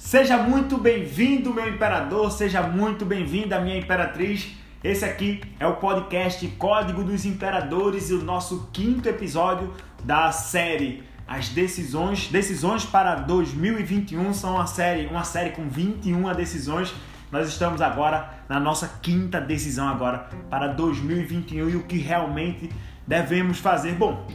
Seja muito bem-vindo, meu imperador, seja muito bem-vinda, minha imperatriz. Esse aqui é o podcast Código dos Imperadores e o nosso quinto episódio da série As Decisões, Decisões para 2021 são uma série, uma série com 21 decisões. Nós estamos agora na nossa quinta decisão agora para 2021 e o que realmente devemos fazer. Bom,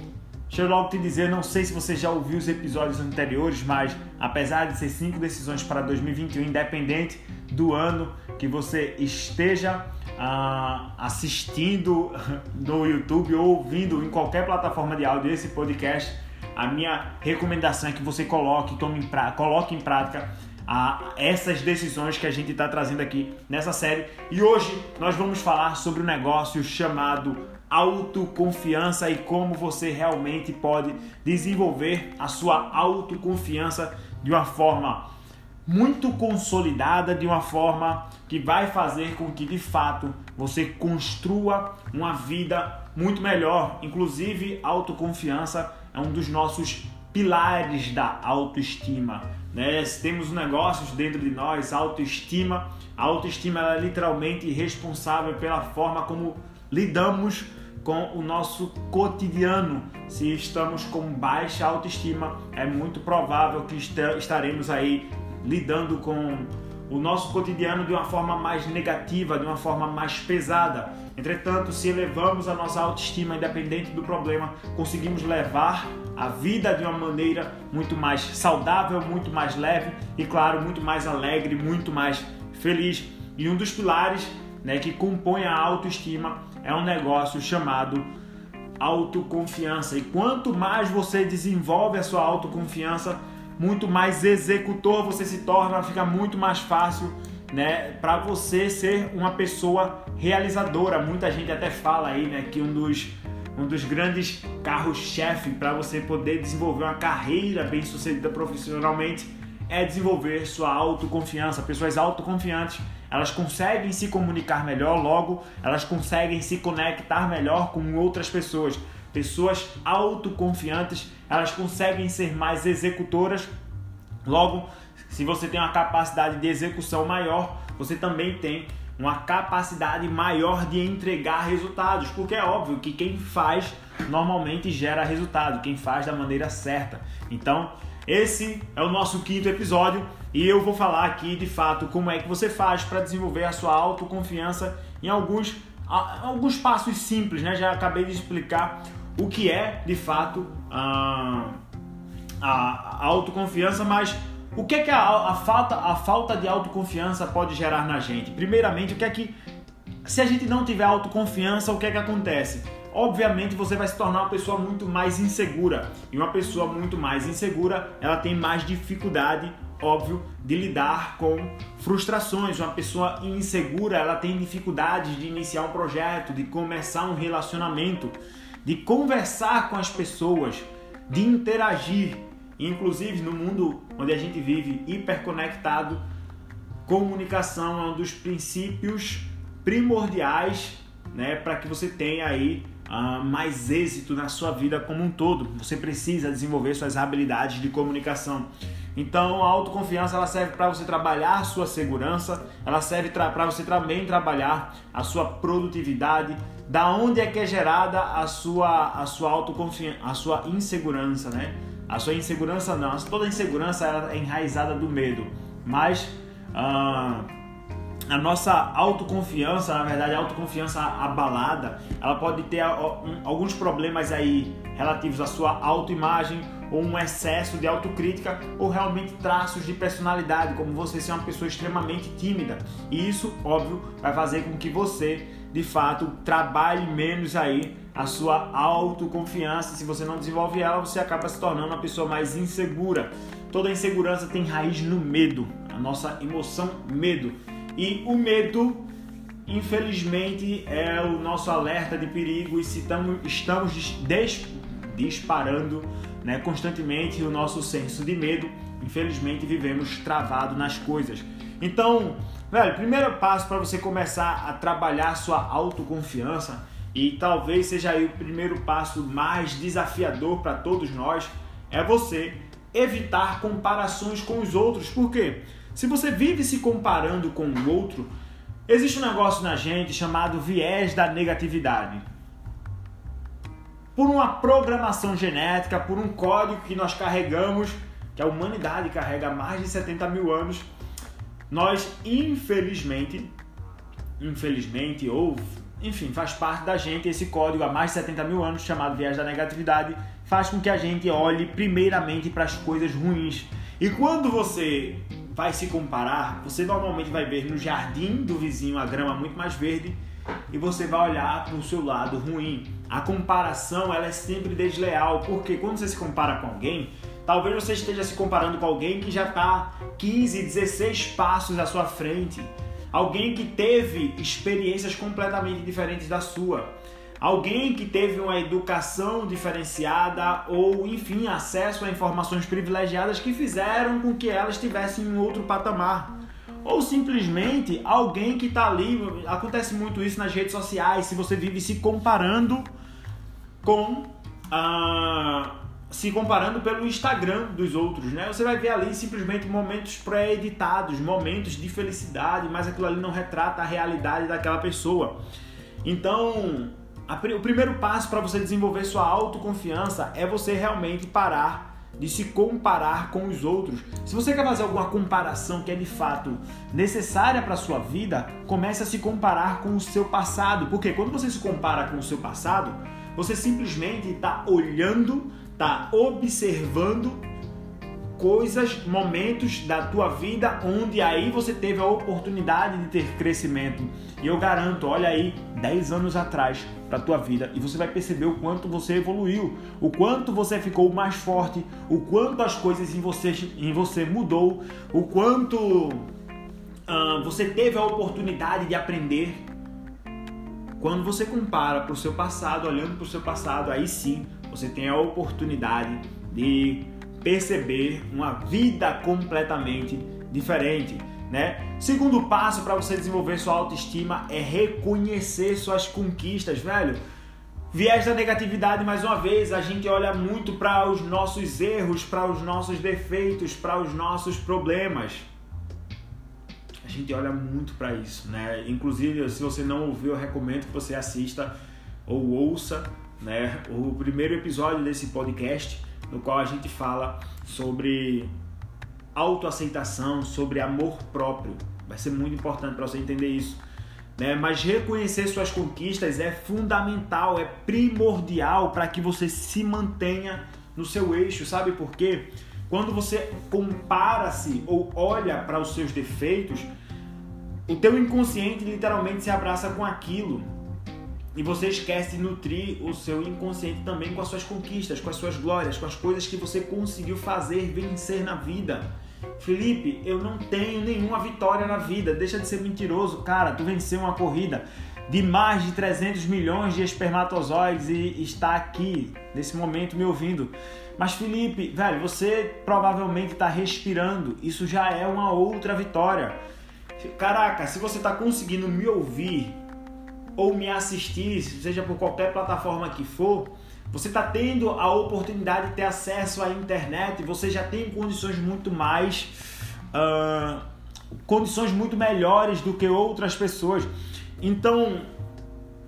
Deixa eu logo te dizer, não sei se você já ouviu os episódios anteriores, mas apesar de ser cinco decisões para 2021, independente do ano que você esteja uh, assistindo no YouTube ou ouvindo em qualquer plataforma de áudio esse podcast, a minha recomendação é que você coloque, tome em pra, coloque em prática uh, essas decisões que a gente está trazendo aqui nessa série. E hoje nós vamos falar sobre um negócio chamado autoconfiança e como você realmente pode desenvolver a sua autoconfiança de uma forma muito consolidada, de uma forma que vai fazer com que de fato você construa uma vida muito melhor. Inclusive, autoconfiança é um dos nossos pilares da autoestima. Né? Temos negócios dentro de nós, autoestima. A autoestima é literalmente responsável pela forma como lidamos com o nosso cotidiano. Se estamos com baixa autoestima, é muito provável que estaremos aí lidando com o nosso cotidiano de uma forma mais negativa, de uma forma mais pesada. Entretanto, se elevamos a nossa autoestima, independente do problema, conseguimos levar a vida de uma maneira muito mais saudável, muito mais leve e, claro, muito mais alegre, muito mais feliz. E um dos pilares né, que compõe a autoestima é um negócio chamado autoconfiança. E quanto mais você desenvolve a sua autoconfiança, muito mais executor você se torna, fica muito mais fácil, né, para você ser uma pessoa realizadora. Muita gente até fala aí, né, que um dos um dos grandes carros-chefe para você poder desenvolver uma carreira bem-sucedida profissionalmente é desenvolver sua autoconfiança. Pessoas autoconfiantes elas conseguem se comunicar melhor, logo elas conseguem se conectar melhor com outras pessoas. Pessoas autoconfiantes, elas conseguem ser mais executoras, logo, se você tem uma capacidade de execução maior, você também tem uma capacidade maior de entregar resultados, porque é óbvio que quem faz normalmente gera resultado, quem faz da maneira certa. Então, esse é o nosso quinto episódio e eu vou falar aqui de fato como é que você faz para desenvolver a sua autoconfiança em alguns, alguns passos simples, né? Já acabei de explicar o que é de fato a, a autoconfiança, mas o que é que a, a, falta, a falta de autoconfiança pode gerar na gente? Primeiramente, o que é que se a gente não tiver autoconfiança, o que é que acontece? Obviamente você vai se tornar uma pessoa muito mais insegura. E uma pessoa muito mais insegura, ela tem mais dificuldade, óbvio, de lidar com frustrações. Uma pessoa insegura, ela tem dificuldade de iniciar um projeto, de começar um relacionamento, de conversar com as pessoas, de interagir. Inclusive no mundo onde a gente vive hiperconectado, comunicação é um dos princípios primordiais né, para que você tenha aí mais êxito na sua vida como um todo. Você precisa desenvolver suas habilidades de comunicação. Então, a autoconfiança ela serve para você trabalhar a sua segurança, ela serve para você também trabalhar a sua produtividade, da onde é que é gerada a sua a sua autoconfiança, a sua insegurança, né? A sua insegurança não, toda insegurança é enraizada do medo, mas uh, a nossa autoconfiança, na verdade, a autoconfiança abalada, ela pode ter alguns problemas aí relativos à sua autoimagem ou um excesso de autocrítica ou realmente traços de personalidade, como você ser uma pessoa extremamente tímida. E isso, óbvio, vai fazer com que você, de fato, trabalhe menos aí a sua autoconfiança. Se você não desenvolve ela, você acaba se tornando uma pessoa mais insegura. Toda insegurança tem raiz no medo, a nossa emoção medo. E o medo, infelizmente, é o nosso alerta de perigo e se tamo, estamos des, disparando né, constantemente o nosso senso de medo, infelizmente vivemos travado nas coisas. Então, velho, primeiro passo para você começar a trabalhar sua autoconfiança e talvez seja aí o primeiro passo mais desafiador para todos nós é você evitar comparações com os outros. Por quê? Se você vive se comparando com o outro, existe um negócio na gente chamado viés da negatividade. Por uma programação genética, por um código que nós carregamos, que a humanidade carrega há mais de 70 mil anos, nós infelizmente, infelizmente ou enfim, faz parte da gente esse código há mais de 70 mil anos chamado viés da negatividade, faz com que a gente olhe primeiramente para as coisas ruins. E quando você vai se comparar, você normalmente vai ver no jardim do vizinho a grama muito mais verde e você vai olhar para o seu lado ruim. A comparação ela é sempre desleal, porque quando você se compara com alguém, talvez você esteja se comparando com alguém que já está 15, 16 passos à sua frente alguém que teve experiências completamente diferentes da sua, alguém que teve uma educação diferenciada ou, enfim, acesso a informações privilegiadas que fizeram com que elas estivessem em outro patamar. Ou simplesmente alguém que está ali, acontece muito isso nas redes sociais, se você vive se comparando com a se comparando pelo Instagram dos outros, né? Você vai ver ali simplesmente momentos pré-editados, momentos de felicidade, mas aquilo ali não retrata a realidade daquela pessoa. Então, o primeiro passo para você desenvolver sua autoconfiança é você realmente parar de se comparar com os outros. Se você quer fazer alguma comparação que é de fato necessária para sua vida, comece a se comparar com o seu passado, porque quando você se compara com o seu passado, você simplesmente está olhando tá observando coisas, momentos da tua vida onde aí você teve a oportunidade de ter crescimento. E eu garanto, olha aí, 10 anos atrás para tua vida e você vai perceber o quanto você evoluiu, o quanto você ficou mais forte, o quanto as coisas em você, em você mudou, o quanto uh, você teve a oportunidade de aprender. Quando você compara para o seu passado, olhando para o seu passado, aí sim você tem a oportunidade de perceber uma vida completamente diferente, né? Segundo passo para você desenvolver sua autoestima é reconhecer suas conquistas, velho. Viés da negatividade, mais uma vez, a gente olha muito para os nossos erros, para os nossos defeitos, para os nossos problemas. A gente olha muito para isso, né? Inclusive, se você não ouviu, eu recomendo que você assista ou ouça né, o primeiro episódio desse podcast, no qual a gente fala sobre autoaceitação, sobre amor próprio. Vai ser muito importante para você entender isso. Né? Mas reconhecer suas conquistas é fundamental, é primordial para que você se mantenha no seu eixo, sabe por quê? Quando você compara-se ou olha para os seus defeitos, o teu inconsciente literalmente se abraça com aquilo. E você esquece de nutrir o seu inconsciente também com as suas conquistas, com as suas glórias, com as coisas que você conseguiu fazer, vencer na vida. Felipe, eu não tenho nenhuma vitória na vida. Deixa de ser mentiroso, cara. Tu venceu uma corrida de mais de 300 milhões de espermatozoides e está aqui nesse momento me ouvindo. Mas Felipe, velho, você provavelmente está respirando. Isso já é uma outra vitória. Caraca, se você está conseguindo me ouvir ou me assistir, seja por qualquer plataforma que for, você está tendo a oportunidade de ter acesso à internet, você já tem condições muito mais. Uh, condições muito melhores do que outras pessoas. Então,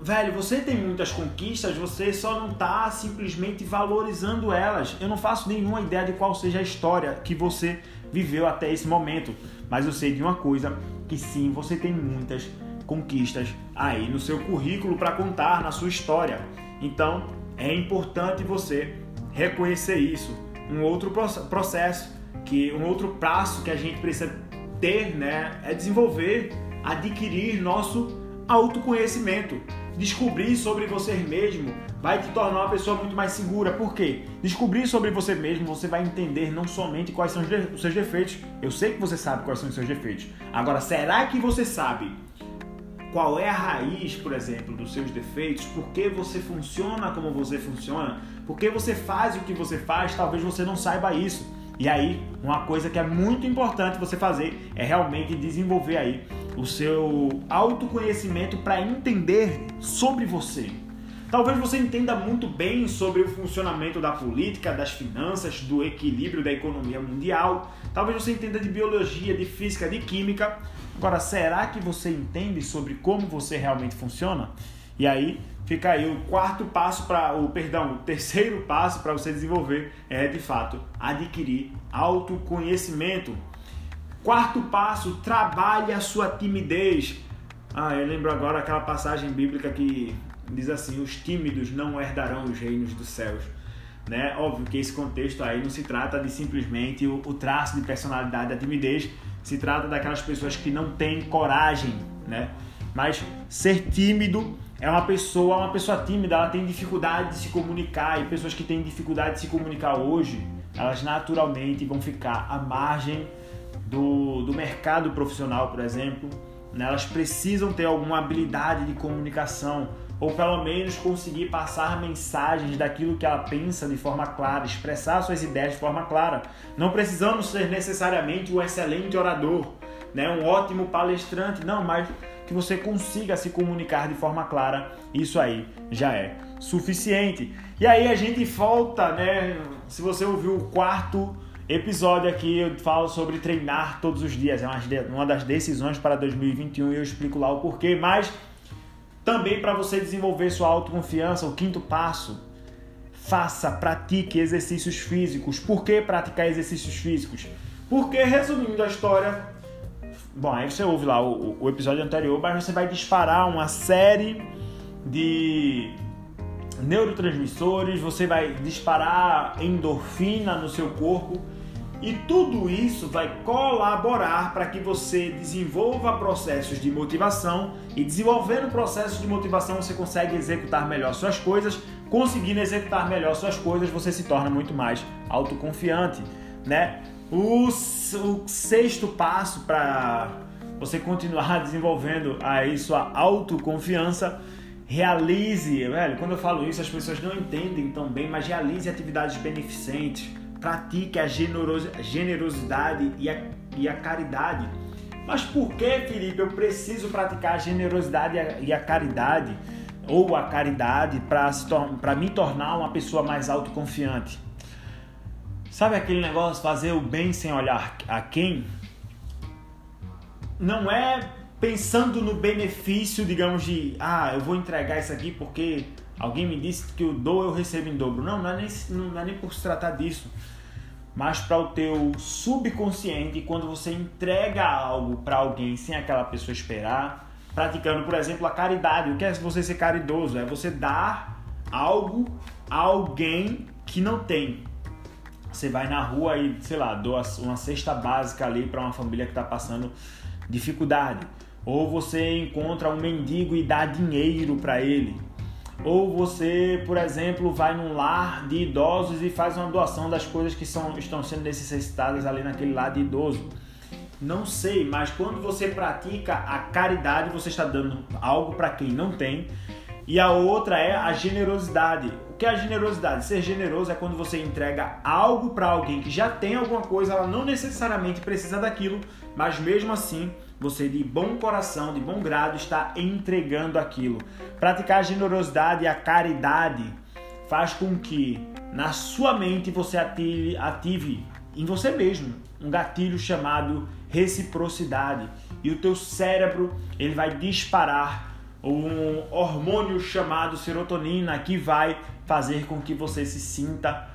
velho, você tem muitas conquistas, você só não está simplesmente valorizando elas. Eu não faço nenhuma ideia de qual seja a história que você viveu até esse momento, mas eu sei de uma coisa que sim, você tem muitas conquistas aí no seu currículo para contar na sua história. Então, é importante você reconhecer isso. Um outro processo, que um outro passo que a gente precisa ter, né, é desenvolver, adquirir nosso autoconhecimento. Descobrir sobre você mesmo vai te tornar uma pessoa muito mais segura. Por quê? Descobrir sobre você mesmo, você vai entender não somente quais são os seus defeitos. Eu sei que você sabe quais são os seus defeitos. Agora, será que você sabe qual é a raiz, por exemplo, dos seus defeitos, por que você funciona como você funciona, por que você faz o que você faz, talvez você não saiba isso. E aí, uma coisa que é muito importante você fazer é realmente desenvolver aí o seu autoconhecimento para entender sobre você. Talvez você entenda muito bem sobre o funcionamento da política, das finanças, do equilíbrio da economia mundial. Talvez você entenda de biologia, de física, de química. Agora, será que você entende sobre como você realmente funciona? E aí fica aí o quarto passo para o perdão, o terceiro passo para você desenvolver é de fato adquirir autoconhecimento. Quarto passo, trabalhe a sua timidez. Ah, eu lembro agora aquela passagem bíblica que diz assim: os tímidos não herdarão os reinos dos céus. Né? Óbvio que esse contexto aí não se trata de simplesmente o, traço de personalidade da timidez, se trata daquelas pessoas que não têm coragem, né? Mas ser tímido é uma pessoa, uma pessoa tímida, ela tem dificuldade de se comunicar e pessoas que têm dificuldade de se comunicar hoje, elas naturalmente vão ficar à margem do, do mercado profissional, por exemplo. Né? Elas precisam ter alguma habilidade de comunicação ou pelo menos conseguir passar mensagens daquilo que ela pensa de forma clara, expressar suas ideias de forma clara. Não precisamos ser necessariamente um excelente orador, né? um ótimo palestrante, não, mas que você consiga se comunicar de forma clara, isso aí já é suficiente. E aí a gente volta, né? Se você ouviu o quarto episódio aqui, eu falo sobre treinar todos os dias, é uma das decisões para 2021 e eu explico lá o porquê, mas também para você desenvolver sua autoconfiança, o quinto passo, faça, pratique exercícios físicos. Por que praticar exercícios físicos? Porque, resumindo a história, bom, aí você ouve lá o, o episódio anterior, mas você vai disparar uma série de neurotransmissores, você vai disparar endorfina no seu corpo e tudo isso vai colaborar para que você desenvolva processos de motivação e desenvolvendo processos de motivação você consegue executar melhor suas coisas. Conseguindo executar melhor suas coisas, você se torna muito mais autoconfiante, né? O, o sexto passo para você continuar desenvolvendo aí sua autoconfiança realize, velho, quando eu falo isso as pessoas não entendem tão bem, mas realize atividades beneficentes, pratique a generosidade e a, e a caridade. Mas por que, Felipe, eu preciso praticar a generosidade e a caridade ou a caridade para me tornar uma pessoa mais autoconfiante? Sabe aquele negócio fazer o bem sem olhar a quem? Não é pensando no benefício, digamos, de ah, eu vou entregar isso aqui porque alguém me disse que eu dou, eu recebo em dobro. Não, não é nem, não é nem por se tratar disso. Mas para o teu subconsciente, quando você entrega algo para alguém sem aquela pessoa esperar, praticando, por exemplo, a caridade. O que é você ser caridoso? É você dar algo a alguém que não tem. Você vai na rua e, sei lá, doa uma cesta básica ali para uma família que está passando dificuldade. Ou você encontra um mendigo e dá dinheiro para ele. Ou você, por exemplo, vai num lar de idosos e faz uma doação das coisas que são, estão sendo necessitadas ali naquele lar de idoso. Não sei, mas quando você pratica a caridade, você está dando algo para quem não tem. E a outra é a generosidade. O que é a generosidade? Ser generoso é quando você entrega algo para alguém que já tem alguma coisa, ela não necessariamente precisa daquilo, mas mesmo assim você de bom coração, de bom grado, está entregando aquilo. Praticar a generosidade e a caridade faz com que na sua mente você ative, ative em você mesmo um gatilho chamado reciprocidade e o teu cérebro ele vai disparar um hormônio chamado serotonina que vai fazer com que você se sinta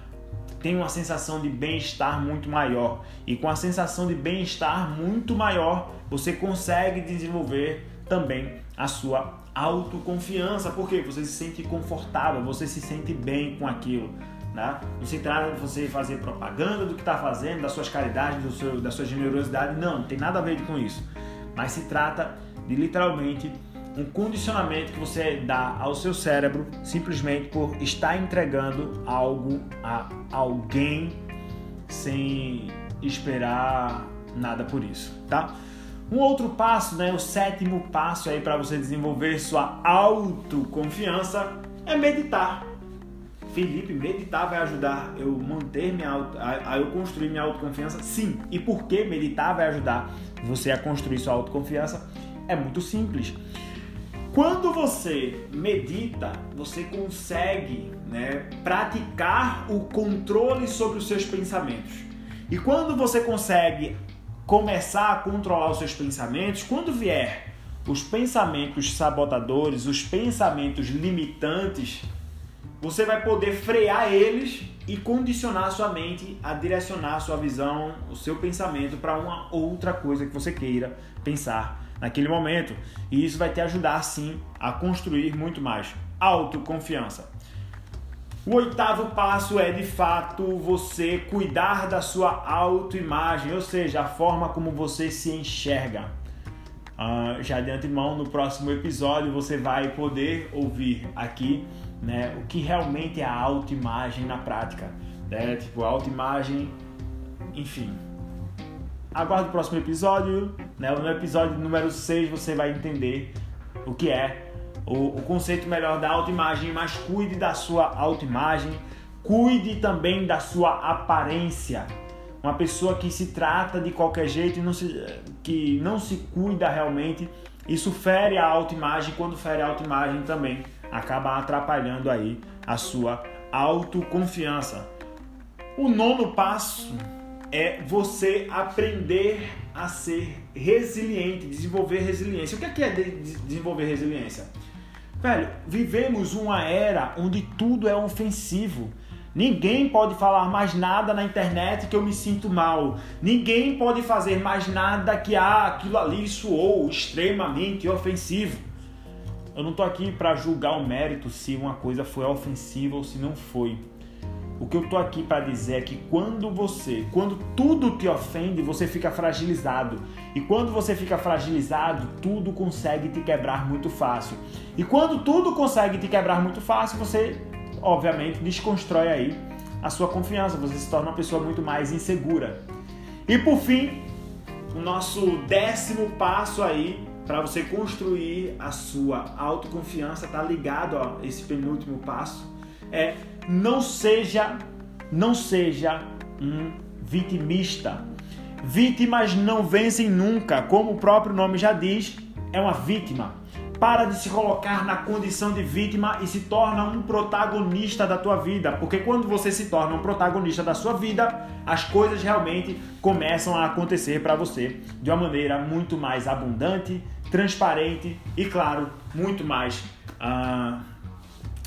tem uma sensação de bem-estar muito maior. E com a sensação de bem-estar muito maior, você consegue desenvolver também a sua autoconfiança, porque você se sente confortável, você se sente bem com aquilo. Né? Não se trata de você fazer propaganda do que está fazendo, das suas caridades, do seu, da sua generosidade, não, não tem nada a ver com isso. Mas se trata de literalmente um condicionamento que você dá ao seu cérebro simplesmente por estar entregando algo a alguém sem esperar nada por isso, tá? Um outro passo, né, o sétimo passo aí para você desenvolver sua autoconfiança é meditar. Felipe, meditar vai ajudar eu manter minha auto, a, a eu construir minha autoconfiança? Sim. E por que meditar vai ajudar você a construir sua autoconfiança? É muito simples Quando você medita, você consegue né, praticar o controle sobre os seus pensamentos. E quando você consegue começar a controlar os seus pensamentos, quando vier os pensamentos sabotadores, os pensamentos limitantes, você vai poder frear eles e condicionar a sua mente a direcionar a sua visão, o seu pensamento para uma outra coisa que você queira pensar naquele momento. E isso vai te ajudar sim a construir muito mais autoconfiança. O oitavo passo é de fato você cuidar da sua autoimagem, ou seja, a forma como você se enxerga. Uh, já de antemão, no próximo episódio você vai poder ouvir aqui né, o que realmente é a autoimagem na prática. Né? Tipo, autoimagem, enfim. Aguarde o próximo episódio. Né? No episódio número 6 você vai entender o que é o, o conceito melhor da autoimagem, mas cuide da sua autoimagem, cuide também da sua aparência. Uma pessoa que se trata de qualquer jeito e não se, que não se cuida realmente, isso fere a autoimagem. Quando fere a autoimagem também acaba atrapalhando aí a sua autoconfiança. O nono passo é você aprender a ser resiliente, desenvolver resiliência. O que é, é desenvolver resiliência? Velho, vivemos uma era onde tudo é ofensivo. Ninguém pode falar mais nada na internet que eu me sinto mal. Ninguém pode fazer mais nada que ah, aquilo ali soou extremamente ofensivo. Eu não estou aqui para julgar o mérito se uma coisa foi ofensiva ou se não foi. O que eu tô aqui para dizer é que quando você, quando tudo te ofende, você fica fragilizado. E quando você fica fragilizado, tudo consegue te quebrar muito fácil. E quando tudo consegue te quebrar muito fácil, você, obviamente, desconstrói aí a sua confiança, você se torna uma pessoa muito mais insegura. E por fim, o nosso décimo passo aí para você construir a sua autoconfiança está ligado a esse penúltimo passo é não seja, não seja um vitimista. Vítimas não vencem nunca, como o próprio nome já diz, é uma vítima. Para de se colocar na condição de vítima e se torna um protagonista da tua vida, porque quando você se torna um protagonista da sua vida, as coisas realmente começam a acontecer para você de uma maneira muito mais abundante, transparente e, claro, muito mais, uh,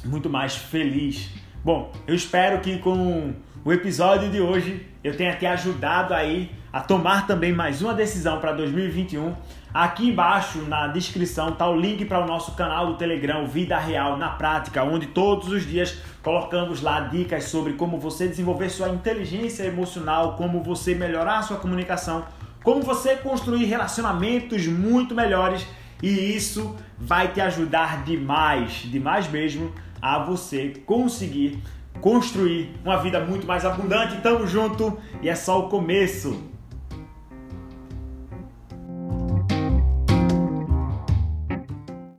muito mais feliz. Bom, eu espero que com o episódio de hoje eu tenha te ajudado aí a tomar também mais uma decisão para 2021. Aqui embaixo na descrição está o link para o nosso canal do Telegram, Vida Real na Prática, onde todos os dias colocamos lá dicas sobre como você desenvolver sua inteligência emocional, como você melhorar sua comunicação, como você construir relacionamentos muito melhores e isso vai te ajudar demais, demais mesmo a você conseguir construir uma vida muito mais abundante. Tamo junto e é só o começo.